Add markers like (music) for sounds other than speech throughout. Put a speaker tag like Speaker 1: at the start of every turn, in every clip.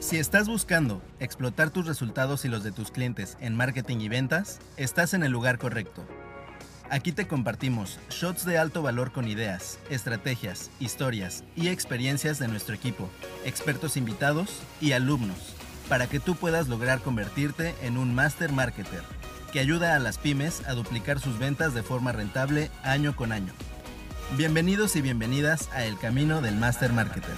Speaker 1: Si estás buscando explotar tus resultados y los de tus clientes en marketing y ventas, estás en el lugar correcto. Aquí te compartimos shots de alto valor con ideas, estrategias, historias y experiencias de nuestro equipo, expertos invitados y alumnos, para que tú puedas lograr convertirte en un master marketer que ayuda a las pymes a duplicar sus ventas de forma rentable año con año. Bienvenidos y bienvenidas a El Camino del Master Marketer.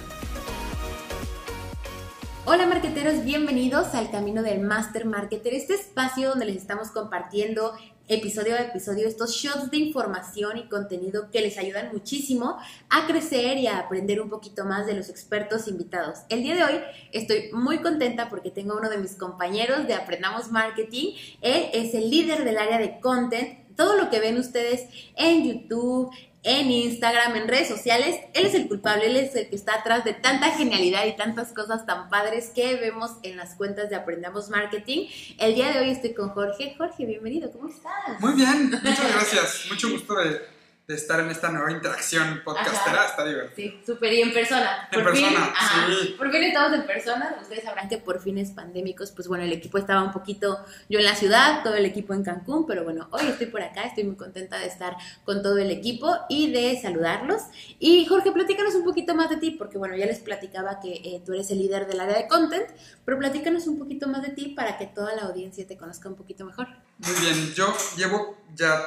Speaker 2: Hola marqueteros, bienvenidos al Camino del Master Marketer, este espacio donde les estamos compartiendo episodio a episodio estos shots de información y contenido que les ayudan muchísimo a crecer y a aprender un poquito más de los expertos invitados. El día de hoy estoy muy contenta porque tengo uno de mis compañeros de Aprendamos Marketing. Él es el líder del área de content. Todo lo que ven ustedes en YouTube, en Instagram, en redes sociales, él es el culpable, él es el que está atrás de tanta genialidad y tantas cosas tan padres que vemos en las cuentas de Aprendamos Marketing. El día de hoy estoy con Jorge. Jorge, bienvenido, ¿cómo estás?
Speaker 3: Muy bien, muchas gracias. Mucho gusto de, de estar en esta nueva interacción podcastera, está divertido.
Speaker 2: Sí, súper y en persona.
Speaker 3: En
Speaker 2: por fin,
Speaker 3: persona,
Speaker 2: ajá,
Speaker 3: sí.
Speaker 2: Por fin estamos en persona. Ustedes sabrán que por fines pandémicos, pues bueno, el equipo estaba un poquito yo en la ciudad, todo el equipo en Cancún, pero bueno, hoy estoy por acá, estoy muy contenta de estar con todo el equipo y de saludarlos. Y Jorge, platícanos un poquito más de ti, porque bueno, ya les platicaba que eh, tú eres el líder del área de content, pero platícanos un poquito más de ti para que toda la audiencia te conozca un poquito mejor.
Speaker 3: Muy bien, yo llevo ya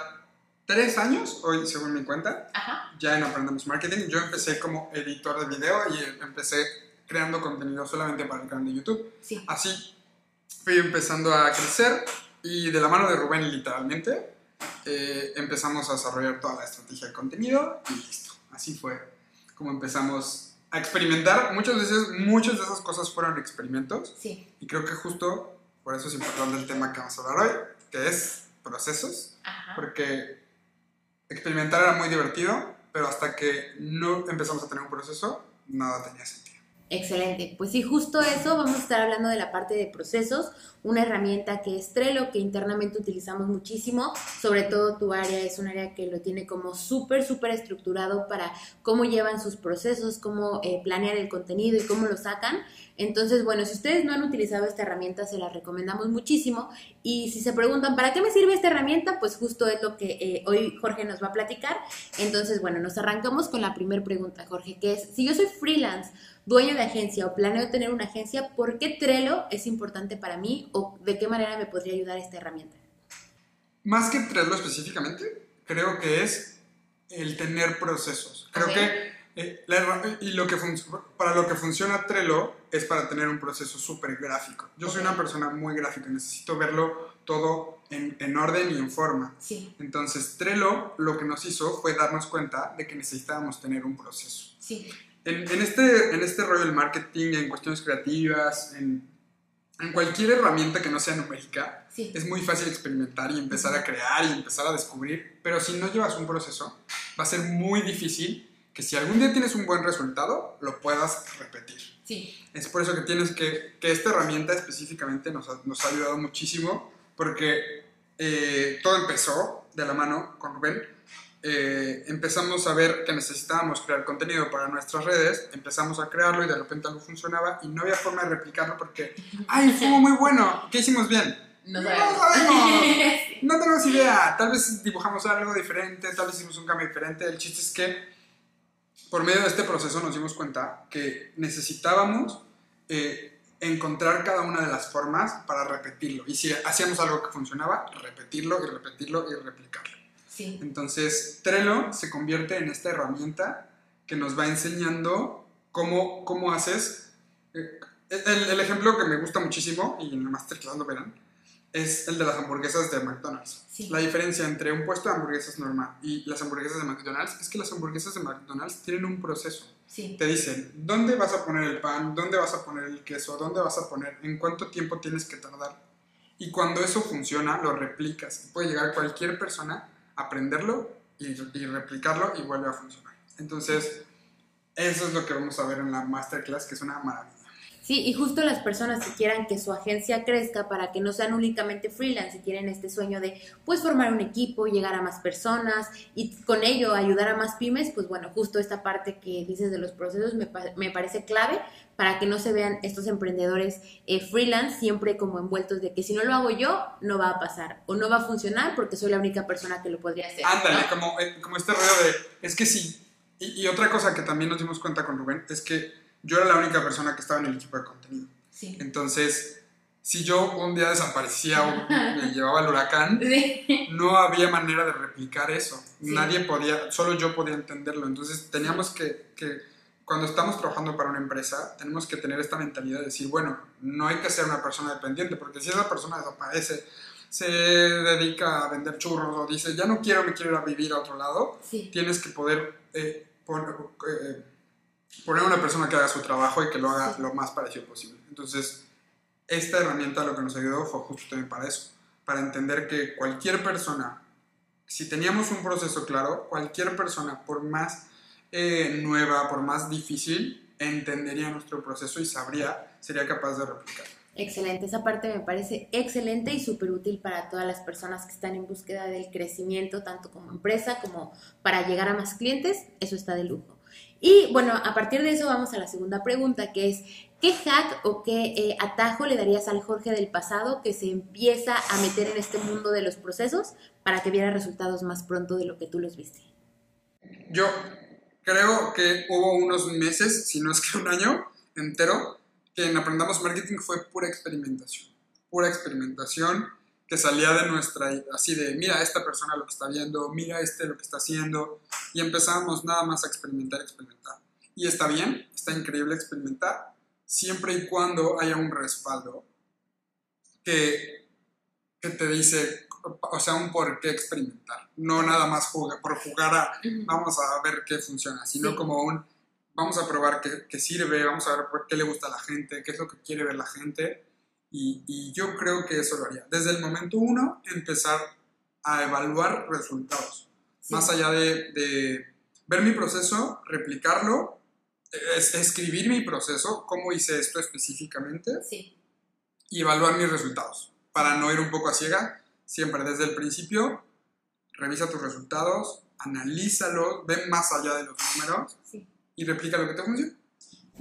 Speaker 3: tres años, hoy según mi cuenta,
Speaker 2: Ajá.
Speaker 3: ya en Aprendamos Marketing. Yo empecé como editor de video y empecé creando contenido solamente para el canal de YouTube.
Speaker 2: Sí.
Speaker 3: Así fui empezando a crecer y de la mano de Rubén literalmente eh, empezamos a desarrollar toda la estrategia de contenido y listo. Así fue como empezamos a experimentar. Muchas veces, muchas de esas cosas fueron experimentos
Speaker 2: Sí.
Speaker 3: y creo que justo por eso es importante el tema que vamos a hablar hoy, que es procesos,
Speaker 2: Ajá.
Speaker 3: porque experimentar era muy divertido, pero hasta que no empezamos a tener un proceso, nada tenía sentido.
Speaker 2: Excelente. Pues sí, justo eso, vamos a estar hablando de la parte de procesos, una herramienta que es Trello, que internamente utilizamos muchísimo, sobre todo tu área es un área que lo tiene como súper, súper estructurado para cómo llevan sus procesos, cómo eh, planean el contenido y cómo lo sacan. Entonces, bueno, si ustedes no han utilizado esta herramienta, se la recomendamos muchísimo. Y si se preguntan, ¿para qué me sirve esta herramienta? Pues justo es lo que eh, hoy Jorge nos va a platicar. Entonces, bueno, nos arrancamos con la primera pregunta, Jorge, que es, si yo soy freelance, dueño de agencia o planeo tener una agencia, ¿por qué Trello es importante para mí o de qué manera me podría ayudar esta herramienta?
Speaker 3: Más que Trello específicamente, creo que es el tener procesos. Creo que eh, la herra- y lo que para lo que funciona Trello es para tener un proceso súper gráfico. Yo soy una persona muy gráfica, necesito verlo todo en, en orden y en forma.
Speaker 2: Sí,
Speaker 3: Entonces, Trello lo que nos hizo fue darnos cuenta de que necesitábamos tener un proceso.
Speaker 2: sí,
Speaker 3: En, en este, en este rollo del marketing, en cuestiones creativas, en, en cualquier herramienta que no sea numérica,
Speaker 2: sí.
Speaker 3: es muy fácil experimentar y empezar a crear y empezar a descubrir, pero si no llevas un proceso, va a ser muy difícil que si algún día tienes un buen resultado, lo puedas repetir.
Speaker 2: Sí,
Speaker 3: Es por eso que tienes que, que esta herramienta específicamente nos ha, nos ha ayudado muchísimo, porque eh, todo empezó de la mano con Rubén. Eh, empezamos a ver que necesitábamos crear contenido para nuestras redes, empezamos a crearlo y de repente algo funcionaba y no había forma de replicarlo porque, ¡ay, fue muy bueno! ¿Qué hicimos bien?
Speaker 2: no
Speaker 3: No sabemos. (laughs) No tenemos idea. Tal vez dibujamos algo diferente, tal vez hicimos un cambio diferente. El chiste es que por medio de este proceso nos dimos cuenta que necesitábamos eh, encontrar cada una de las formas para repetirlo. Y si hacíamos algo que funcionaba, repetirlo y repetirlo y replicarlo.
Speaker 2: Sí,
Speaker 3: Entonces, Trello se convierte en esta herramienta que nos va enseñando cómo, cómo haces. eh, el, el ejemplo que me gusta muchísimo, y en el masterclass lo verán, es el de las hamburguesas de McDonald's.
Speaker 2: Sí.
Speaker 3: La diferencia entre un puesto de hamburguesas normal y las hamburguesas de McDonald's es que las hamburguesas de McDonald's tienen un proceso.
Speaker 2: sí,
Speaker 3: Te dicen dónde vas a poner el pan, dónde vas a poner el queso, dónde vas a poner, en cuánto tiempo tienes que tardar. Y cuando eso funciona, lo replicas. Puede llegar cualquier persona a aprenderlo y, y replicarlo y vuelve a funcionar. Entonces, eso es lo que vamos a ver en la masterclass, que es una maravilla.
Speaker 2: Sí, y justo las personas que quieran que su agencia crezca para que no sean únicamente freelance y tienen este sueño de pues formar un equipo, llegar a más personas y con ello ayudar a más pymes, pues bueno, justo esta parte que dices de los procesos me, me parece clave para que no se vean estos emprendedores eh, freelance siempre como envueltos de que si no lo hago yo, no va a pasar o no va a funcionar porque soy la única persona que lo podría hacer.
Speaker 3: Ándale, como, eh, como este rollo de, es que sí, y, y otra cosa que también nos dimos cuenta con Rubén es que yo era la única persona que estaba en el equipo de contenido. Sí. Entonces, si yo un día desaparecía o (laughs) me llevaba el huracán, no había manera de replicar eso. Nadie podía, solo yo podía entenderlo. Entonces, teníamos que, que, cuando estamos trabajando para una empresa, tenemos que tener esta mentalidad de decir, bueno, no hay que ser una persona dependiente, porque si esa persona desaparece, se dedica a vender churros o dice, ya no quiero, me quiero ir a vivir a otro lado, tienes que poder eh, poner, eh, poner una persona que haga su trabajo y que lo haga lo más parecido posible. Entonces, esta herramienta lo que nos ayudó fue justo también para eso, para entender que cualquier persona, si teníamos un proceso claro, cualquier persona, por más eh, nueva, por más difícil, entendería nuestro proceso y sabría, sería capaz de replicar.
Speaker 2: Excelente, esa parte me parece excelente y súper útil para todas las personas que están en búsqueda del crecimiento, tanto como empresa como para llegar a más clientes, eso está de lujo. Y bueno, a partir de eso vamos a la segunda pregunta, que es, ¿qué hack o qué eh, atajo le darías al Jorge del pasado que se empieza a meter en este mundo de los procesos para que viera resultados más pronto de lo que tú los viste?
Speaker 3: Yo creo que hubo unos meses, si no es que un año entero, que en Aprendamos Marketing fue pura experimentación. Pura experimentación que salía de nuestra, así de, mira esta persona lo que está viendo, mira este lo que está haciendo, y empezamos nada más a experimentar, experimentar. Y está bien, está increíble experimentar, siempre y cuando haya un respaldo que, que te dice, o sea, un por qué experimentar, no nada más por jugar a, vamos a ver qué funciona, sino como un, vamos a probar qué, qué sirve, vamos a ver por qué le gusta a la gente, qué es lo que quiere ver la gente, y, yo creo que eso lo haría. Desde el momento uno, empezar a evaluar resultados. Más allá de, ver mi proceso, replicarlo, escribir mi proceso, cómo hice esto específicamente, y evaluar mis resultados. Para no ir un poco a ciega, siempre desde el principio, revisa tus resultados, analízalos, ve más allá de los números y replica lo que te funciona.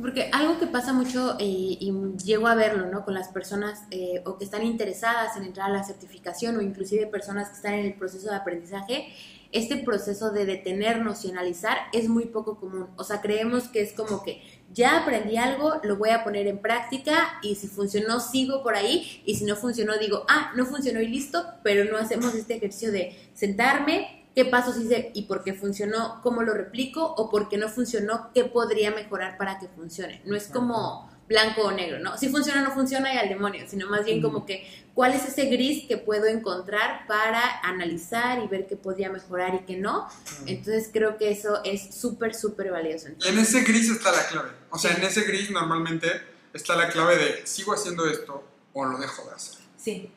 Speaker 2: Porque algo que pasa mucho eh, y llego a verlo, ¿no? Con las personas eh, o que están interesadas en entrar a la certificación o inclusive personas que están en el proceso de aprendizaje, este proceso de detenernos y analizar es muy poco común. O sea, creemos que es como que ya aprendí algo, lo voy a poner en práctica y si funcionó sigo por ahí y si no funcionó digo, ah, no funcionó y listo, pero no hacemos este ejercicio de sentarme, qué pasos hice y por qué funcionó, cómo lo replico o por qué no funcionó, qué podría mejorar para que funcione. No es como blanco o negro, ¿no? Si funciona o no funciona y al demonio, sino más bien como que cuál es ese gris que puedo encontrar para analizar y ver qué podría mejorar y qué no. Entonces creo que eso es súper, súper valioso.
Speaker 3: en ese gris está la clave. O sea, en ese gris normalmente está la clave de sigo haciendo esto o lo dejo de hacer.
Speaker 2: Sí.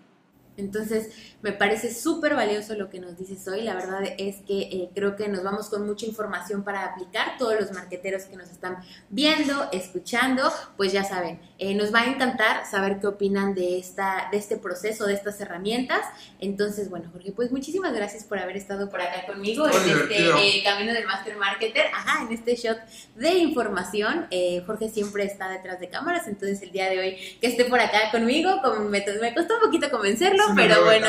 Speaker 2: Entonces, me parece súper valioso lo que nos dices hoy. La verdad es que eh, creo que nos vamos con mucha información para aplicar. Todos los marqueteros que nos están viendo, escuchando, pues ya saben, eh, nos va a encantar saber qué opinan de, esta, de este proceso, de estas herramientas. Entonces, bueno, Jorge, pues muchísimas gracias por haber estado por acá conmigo en este eh, camino del Master Marketer, ajá, en este shot de información. Jorge siempre está detrás de cámaras, entonces el día de hoy que esté por acá conmigo, como me, me costó un poquito convencerlo, (laughs) pero bueno,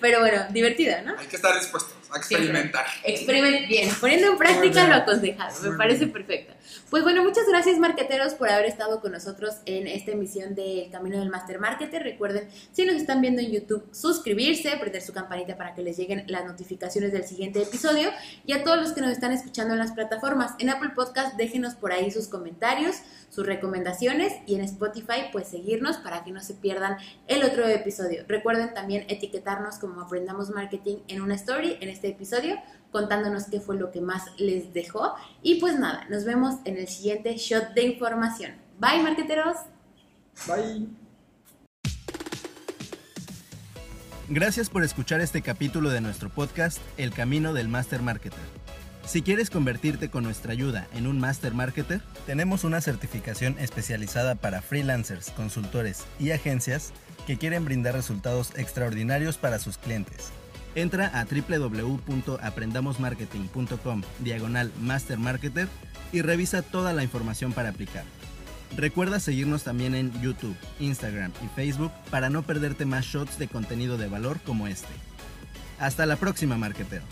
Speaker 2: pero bueno, divertido, ¿no?
Speaker 3: Hay que estar dispuestos a experimentar.
Speaker 2: Experiment bien, poniendo en práctica lo aconsejado, me parece perfecto. Pues bueno, muchas gracias marqueteros por haber estado con nosotros en esta emisión del Camino del Master Marketer. Recuerden, si nos están viendo en YouTube, suscribirse, prender su campanita para que les lleguen las notificaciones del siguiente episodio. Y a todos los que nos están escuchando en las plataformas, en Apple Podcast, déjenos por ahí sus comentarios, sus recomendaciones y en Spotify, pues seguirnos para que no se pierdan el otro episodio. Recuerden también etiquetarnos como Aprendamos Marketing en una story en este episodio contándonos qué fue lo que más les dejó. Y pues nada, nos vemos en el siguiente shot de información. Bye, marqueteros.
Speaker 3: Bye.
Speaker 1: Gracias por escuchar este capítulo de nuestro podcast El Camino del Master Marketer. Si quieres convertirte con nuestra ayuda en un Master Marketer, tenemos una certificación especializada para freelancers, consultores y agencias que quieren brindar resultados extraordinarios para sus clientes. Entra a www.aprendamosmarketing.com diagonal Master Marketer y revisa toda la información para aplicar. Recuerda seguirnos también en YouTube, Instagram y Facebook para no perderte más shots de contenido de valor como este. Hasta la próxima, marketero.